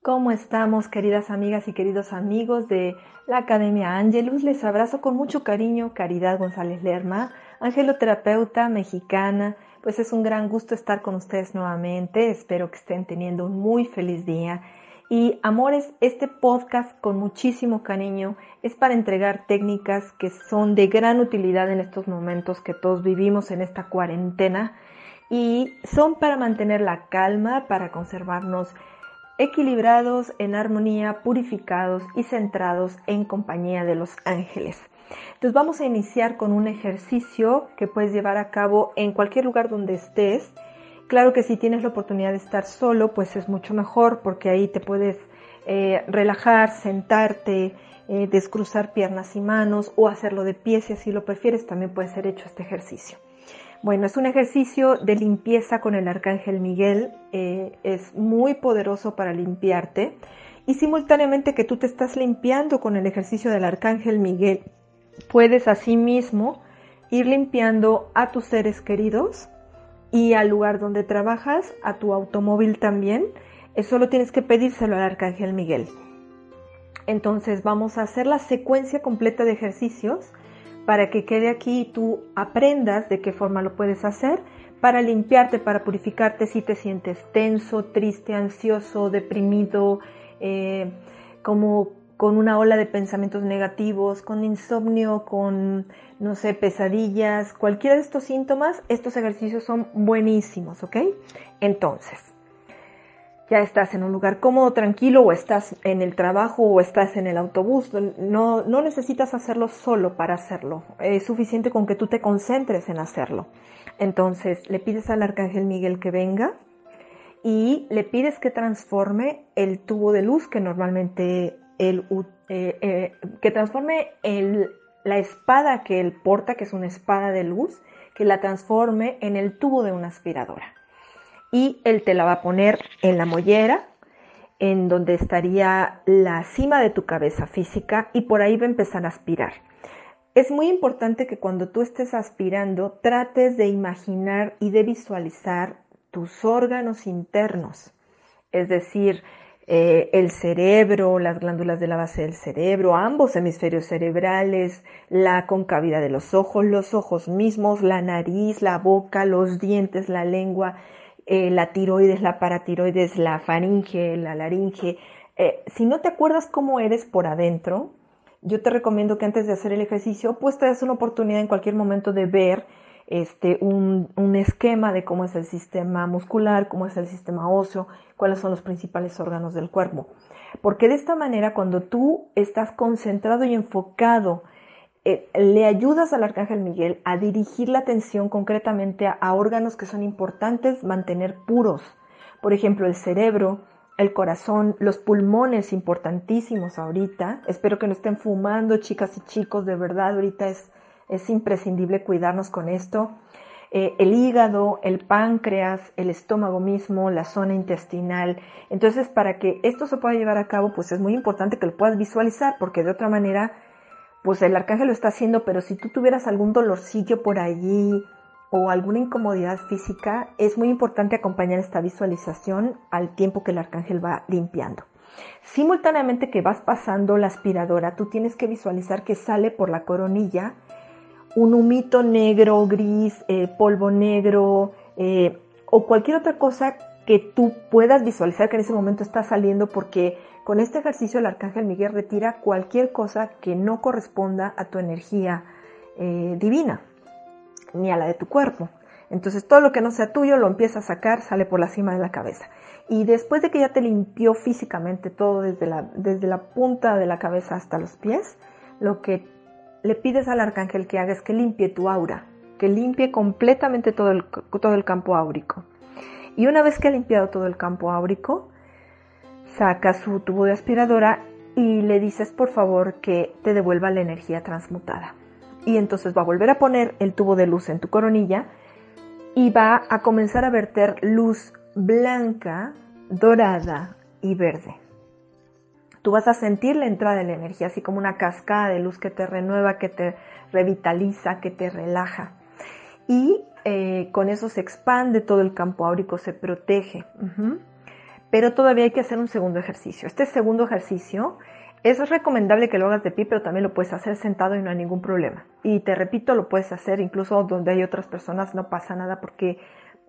¿Cómo estamos, queridas amigas y queridos amigos de la Academia Angelus? Les abrazo con mucho cariño, Caridad González Lerma, angeloterapeuta mexicana. Pues es un gran gusto estar con ustedes nuevamente. Espero que estén teniendo un muy feliz día. Y amores, este podcast con muchísimo cariño es para entregar técnicas que son de gran utilidad en estos momentos que todos vivimos en esta cuarentena y son para mantener la calma, para conservarnos equilibrados, en armonía, purificados y centrados en compañía de los ángeles. Entonces vamos a iniciar con un ejercicio que puedes llevar a cabo en cualquier lugar donde estés. Claro que si tienes la oportunidad de estar solo, pues es mucho mejor porque ahí te puedes eh, relajar, sentarte, eh, descruzar piernas y manos o hacerlo de pie si así lo prefieres. También puede ser hecho este ejercicio. Bueno, es un ejercicio de limpieza con el arcángel Miguel. Eh, es muy poderoso para limpiarte. Y simultáneamente que tú te estás limpiando con el ejercicio del arcángel Miguel, puedes asimismo ir limpiando a tus seres queridos y al lugar donde trabajas, a tu automóvil también. Eso solo tienes que pedírselo al arcángel Miguel. Entonces vamos a hacer la secuencia completa de ejercicios para que quede aquí y tú aprendas de qué forma lo puedes hacer para limpiarte, para purificarte si te sientes tenso, triste, ansioso, deprimido, eh, como con una ola de pensamientos negativos, con insomnio, con, no sé, pesadillas, cualquiera de estos síntomas, estos ejercicios son buenísimos, ¿ok? Entonces, ya estás en un lugar cómodo, tranquilo, o estás en el trabajo o estás en el autobús. No, no necesitas hacerlo solo para hacerlo. Es suficiente con que tú te concentres en hacerlo. Entonces le pides al arcángel Miguel que venga y le pides que transforme el tubo de luz que normalmente él, eh, eh, que transforme la espada que él porta, que es una espada de luz, que la transforme en el tubo de una aspiradora y él te la va a poner en la mollera, en donde estaría la cima de tu cabeza física y por ahí va a empezar a aspirar. Es muy importante que cuando tú estés aspirando trates de imaginar y de visualizar tus órganos internos, es decir, eh, el cerebro, las glándulas de la base del cerebro, ambos hemisferios cerebrales, la concavidad de los ojos, los ojos mismos, la nariz, la boca, los dientes, la lengua, eh, la tiroides, la paratiroides, la faringe, la laringe. Eh, si no te acuerdas cómo eres por adentro, yo te recomiendo que antes de hacer el ejercicio, pues te des una oportunidad en cualquier momento de ver este, un, un, esquema de cómo es el sistema muscular, cómo es el sistema óseo, cuáles son los principales órganos del cuerpo. Porque de esta manera, cuando tú estás concentrado y enfocado eh, le ayudas al arcángel Miguel a dirigir la atención concretamente a, órganos que son importantes mantener puros. Por ejemplo, el cerebro, el corazón, los pulmones importantísimos ahorita. Espero que no estén fumando, chicas y chicos, de verdad, ahorita es, es imprescindible cuidarnos con esto. Eh, el hígado, el páncreas, el estómago mismo, la zona intestinal. Entonces, para que esto se pueda llevar a cabo, pues es muy importante que lo puedas visualizar, porque de otra manera pues el arcángel lo está haciendo, pero si tú tuvieras algún dolorcillo por allí o alguna incomodidad física, es muy importante acompañar esta visualización al tiempo que el arcángel va limpiando. Simultáneamente que vas pasando la aspiradora, tú tienes que visualizar que sale por la coronilla un humito negro, gris, eh, polvo negro eh, o cualquier otra cosa que tú puedas visualizar que en ese momento está saliendo porque con este ejercicio el arcángel Miguel retira cualquier cosa que no corresponda a tu energía eh, divina, ni a la de tu cuerpo. Entonces todo lo que no sea tuyo lo empieza a sacar, sale por la cima de la cabeza. Y después de que ya te limpió físicamente todo desde la, desde la punta de la cabeza hasta los pies, lo que le pides al arcángel que haga es que limpie tu aura, que limpie completamente todo el, todo el campo áurico. Y una vez que ha limpiado todo el campo áurico, saca su tubo de aspiradora y le dices por favor que te devuelva la energía transmutada. Y entonces va a volver a poner el tubo de luz en tu coronilla y va a comenzar a verter luz blanca, dorada y verde. Tú vas a sentir la entrada de la energía, así como una cascada de luz que te renueva, que te revitaliza, que te relaja. Y eh, con eso se expande todo el campo áurico, se protege. Pero todavía hay que hacer un segundo ejercicio. Este segundo ejercicio es recomendable que lo hagas de pie, pero también lo puedes hacer sentado y no hay ningún problema. Y te repito, lo puedes hacer incluso donde hay otras personas, no pasa nada porque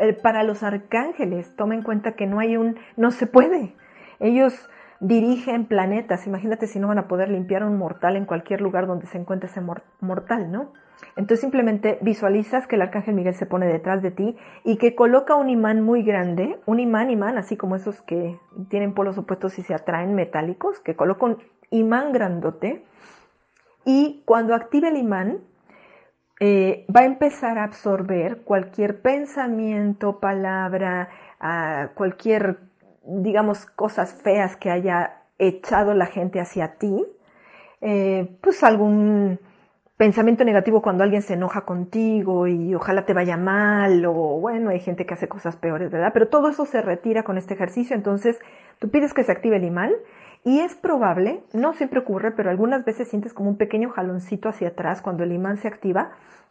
eh, para los arcángeles, toma en cuenta que no hay un, no se puede. Ellos dirigen planetas. Imagínate si no van a poder limpiar a un mortal en cualquier lugar donde se encuentre ese mortal, ¿no? Entonces simplemente visualizas que el arcángel Miguel se pone detrás de ti y que coloca un imán muy grande, un imán imán, así como esos que tienen polos opuestos y se atraen metálicos, que coloca un imán grandote. Y cuando active el imán eh, va a empezar a absorber cualquier pensamiento, palabra, ah, cualquier digamos, cosas feas que haya echado la gente hacia ti, eh, pues algún pensamiento negativo cuando alguien se enoja contigo y ojalá te vaya mal o bueno, hay gente que hace cosas peores, ¿verdad? Pero todo eso se retira con este ejercicio, entonces tú pides que se active el imán y es probable, no siempre ocurre, pero algunas veces sientes como un pequeño jaloncito hacia atrás cuando el imán se activa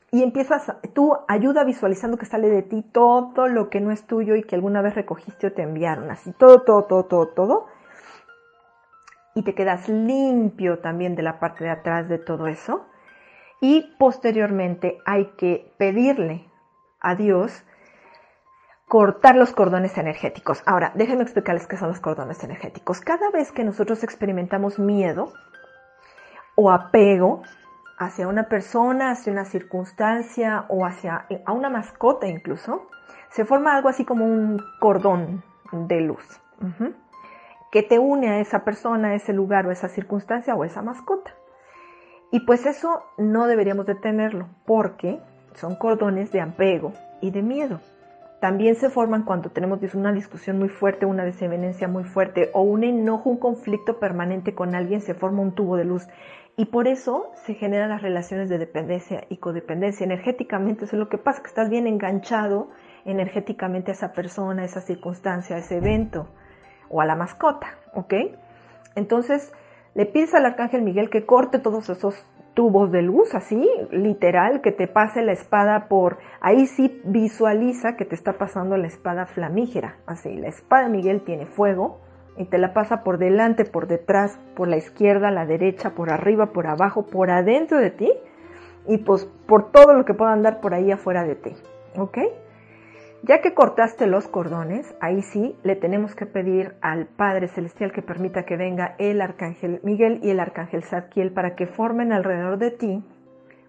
y empiezas, tú ayuda visualizando que sale de ti todo lo que no es tuyo y que alguna vez recogiste o te enviaron, así todo, todo, todo, todo, todo. Y te quedas limpio también de la parte de atrás de todo eso. Y posteriormente hay que pedirle a Dios cortar los cordones energéticos. Ahora, déjenme explicarles qué son los cordones energéticos. Cada vez que nosotros experimentamos miedo o apego, hacia una persona, hacia una circunstancia o hacia a una mascota incluso, se forma algo así como un cordón de luz que te une a esa persona, a ese lugar o a esa circunstancia o a esa mascota. Y pues eso no deberíamos de tenerlo porque son cordones de apego y de miedo. También se forman cuando tenemos una discusión muy fuerte, una desavenencia muy fuerte o un enojo, un conflicto permanente con alguien, se forma un tubo de luz y por eso se generan las relaciones de dependencia y codependencia. Energéticamente eso es lo que pasa, que estás bien enganchado energéticamente a esa persona, a esa circunstancia, a ese evento o a la mascota, ¿ok? Entonces le pides al arcángel Miguel que corte todos esos tubos de luz, así, literal, que te pase la espada por, ahí sí visualiza que te está pasando la espada flamígera, así, la espada Miguel tiene fuego, y te la pasa por delante, por detrás, por la izquierda, la derecha, por arriba, por abajo, por adentro de ti y pues por todo lo que pueda andar por ahí afuera de ti. ¿Ok? Ya que cortaste los cordones, ahí sí le tenemos que pedir al Padre Celestial que permita que venga el Arcángel Miguel y el Arcángel Zadkiel para que formen alrededor de ti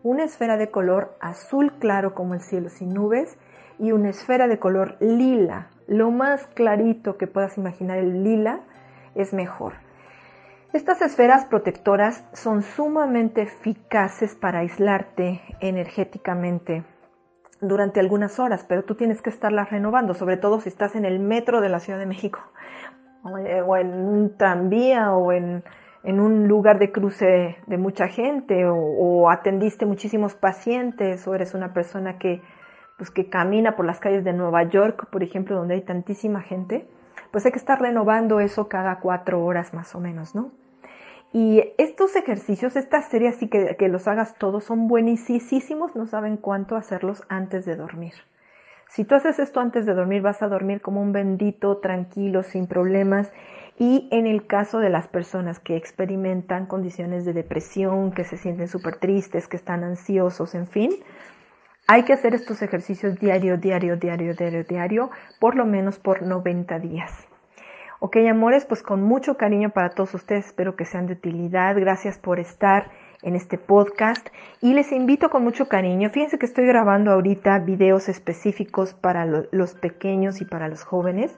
una esfera de color azul claro como el cielo sin nubes y una esfera de color lila lo más clarito que puedas imaginar el lila es mejor. Estas esferas protectoras son sumamente eficaces para aislarte energéticamente durante algunas horas, pero tú tienes que estarlas renovando, sobre todo si estás en el metro de la Ciudad de México, o en un tranvía, o en, un lugar de cruce de mucha gente, o atendiste muchísimos pacientes, o eres una persona que pues que camina por las calles de Nueva York, por ejemplo, donde hay tantísima gente, pues hay que estar renovando eso cada cuatro horas más o menos, ¿no? Y estos ejercicios, esta serie así que, que los hagas todos, son buenísimos, no saben cuánto hacerlos antes de dormir. Si tú haces esto antes de dormir, vas a dormir como un bendito, tranquilo, sin problemas. Y en el caso de las personas que experimentan condiciones de depresión, que se sienten súper tristes, que están ansiosos, en fin, hay que hacer estos ejercicios diario, diario, diario, diario, diario, por lo menos por 90 días. Ok, amores, pues con mucho cariño para todos ustedes, espero que sean de utilidad. Gracias por estar en este podcast y les invito con mucho cariño. Fíjense que estoy grabando ahorita videos específicos para los pequeños y para los jóvenes.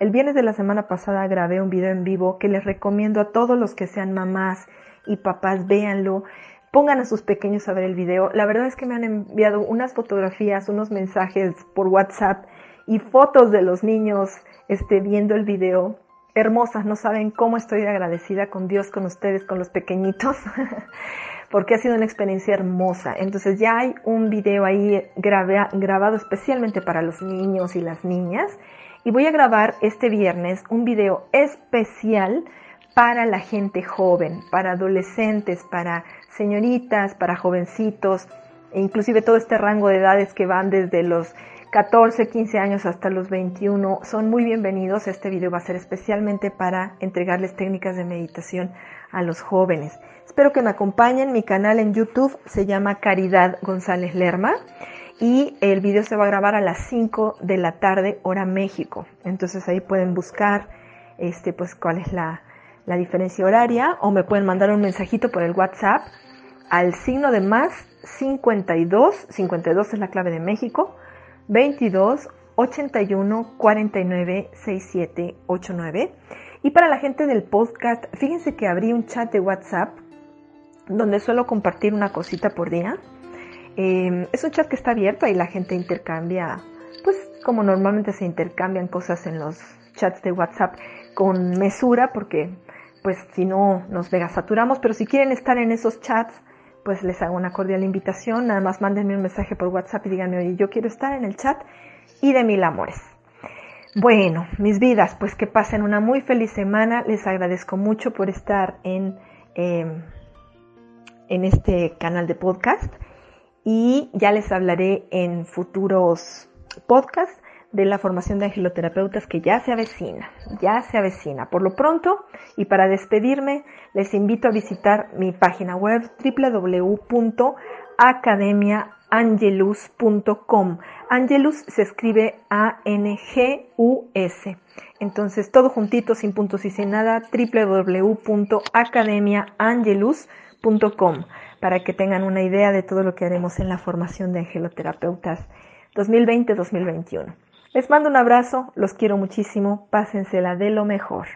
El viernes de la semana pasada grabé un video en vivo que les recomiendo a todos los que sean mamás y papás, véanlo. Pongan a sus pequeños a ver el video. La verdad es que me han enviado unas fotografías, unos mensajes por WhatsApp y fotos de los niños este, viendo el video. Hermosas, no saben cómo estoy agradecida con Dios, con ustedes, con los pequeñitos, porque ha sido una experiencia hermosa. Entonces ya hay un video ahí grabado especialmente para los niños y las niñas. Y voy a grabar este viernes un video especial para la gente joven, para adolescentes, para señoritas, para jovencitos, e inclusive todo este rango de edades que van desde los 14, 15 años hasta los 21 son muy bienvenidos. Este video va a ser especialmente para entregarles técnicas de meditación a los jóvenes. Espero que me acompañen. Mi canal en YouTube se llama Caridad González Lerma y el video se va a grabar a las 5 de la tarde hora México. Entonces ahí pueden buscar este pues cuál es la, la diferencia horaria o me pueden mandar un mensajito por el WhatsApp al signo de más 52, 52 es la clave de México, 22 81 49 67 89. Y para la gente del podcast, fíjense que abrí un chat de WhatsApp donde suelo compartir una cosita por día. Em, es un chat que está abierto y la gente intercambia, pues como normalmente se intercambian cosas en los chats de WhatsApp con mesura, porque pues si no nos saturamos, pero si quieren estar en esos chats, pues les hago una cordial invitación. Nada más mándenme un mensaje por WhatsApp y díganme, oye, yo quiero estar en el chat y de mil amores. Bueno, mis vidas, pues que pasen una muy feliz semana. Les agradezco mucho por estar en, em, en este canal de podcast y ya les hablaré en futuros podcasts de la formación de angeloterapeutas que ya se avecina, ya se avecina. Por lo pronto, y para despedirme, les invito a visitar mi página web www.academiaangelus.com. Angelus se escribe A-N-G-U-S. Entonces, todo juntito, sin puntos y sin nada, www.academiaangelus.com para que tengan una idea de todo lo que haremos en la formación de angeloterapeutas 2020-2021. Les mando un abrazo, los quiero muchísimo, pásensela de lo mejor.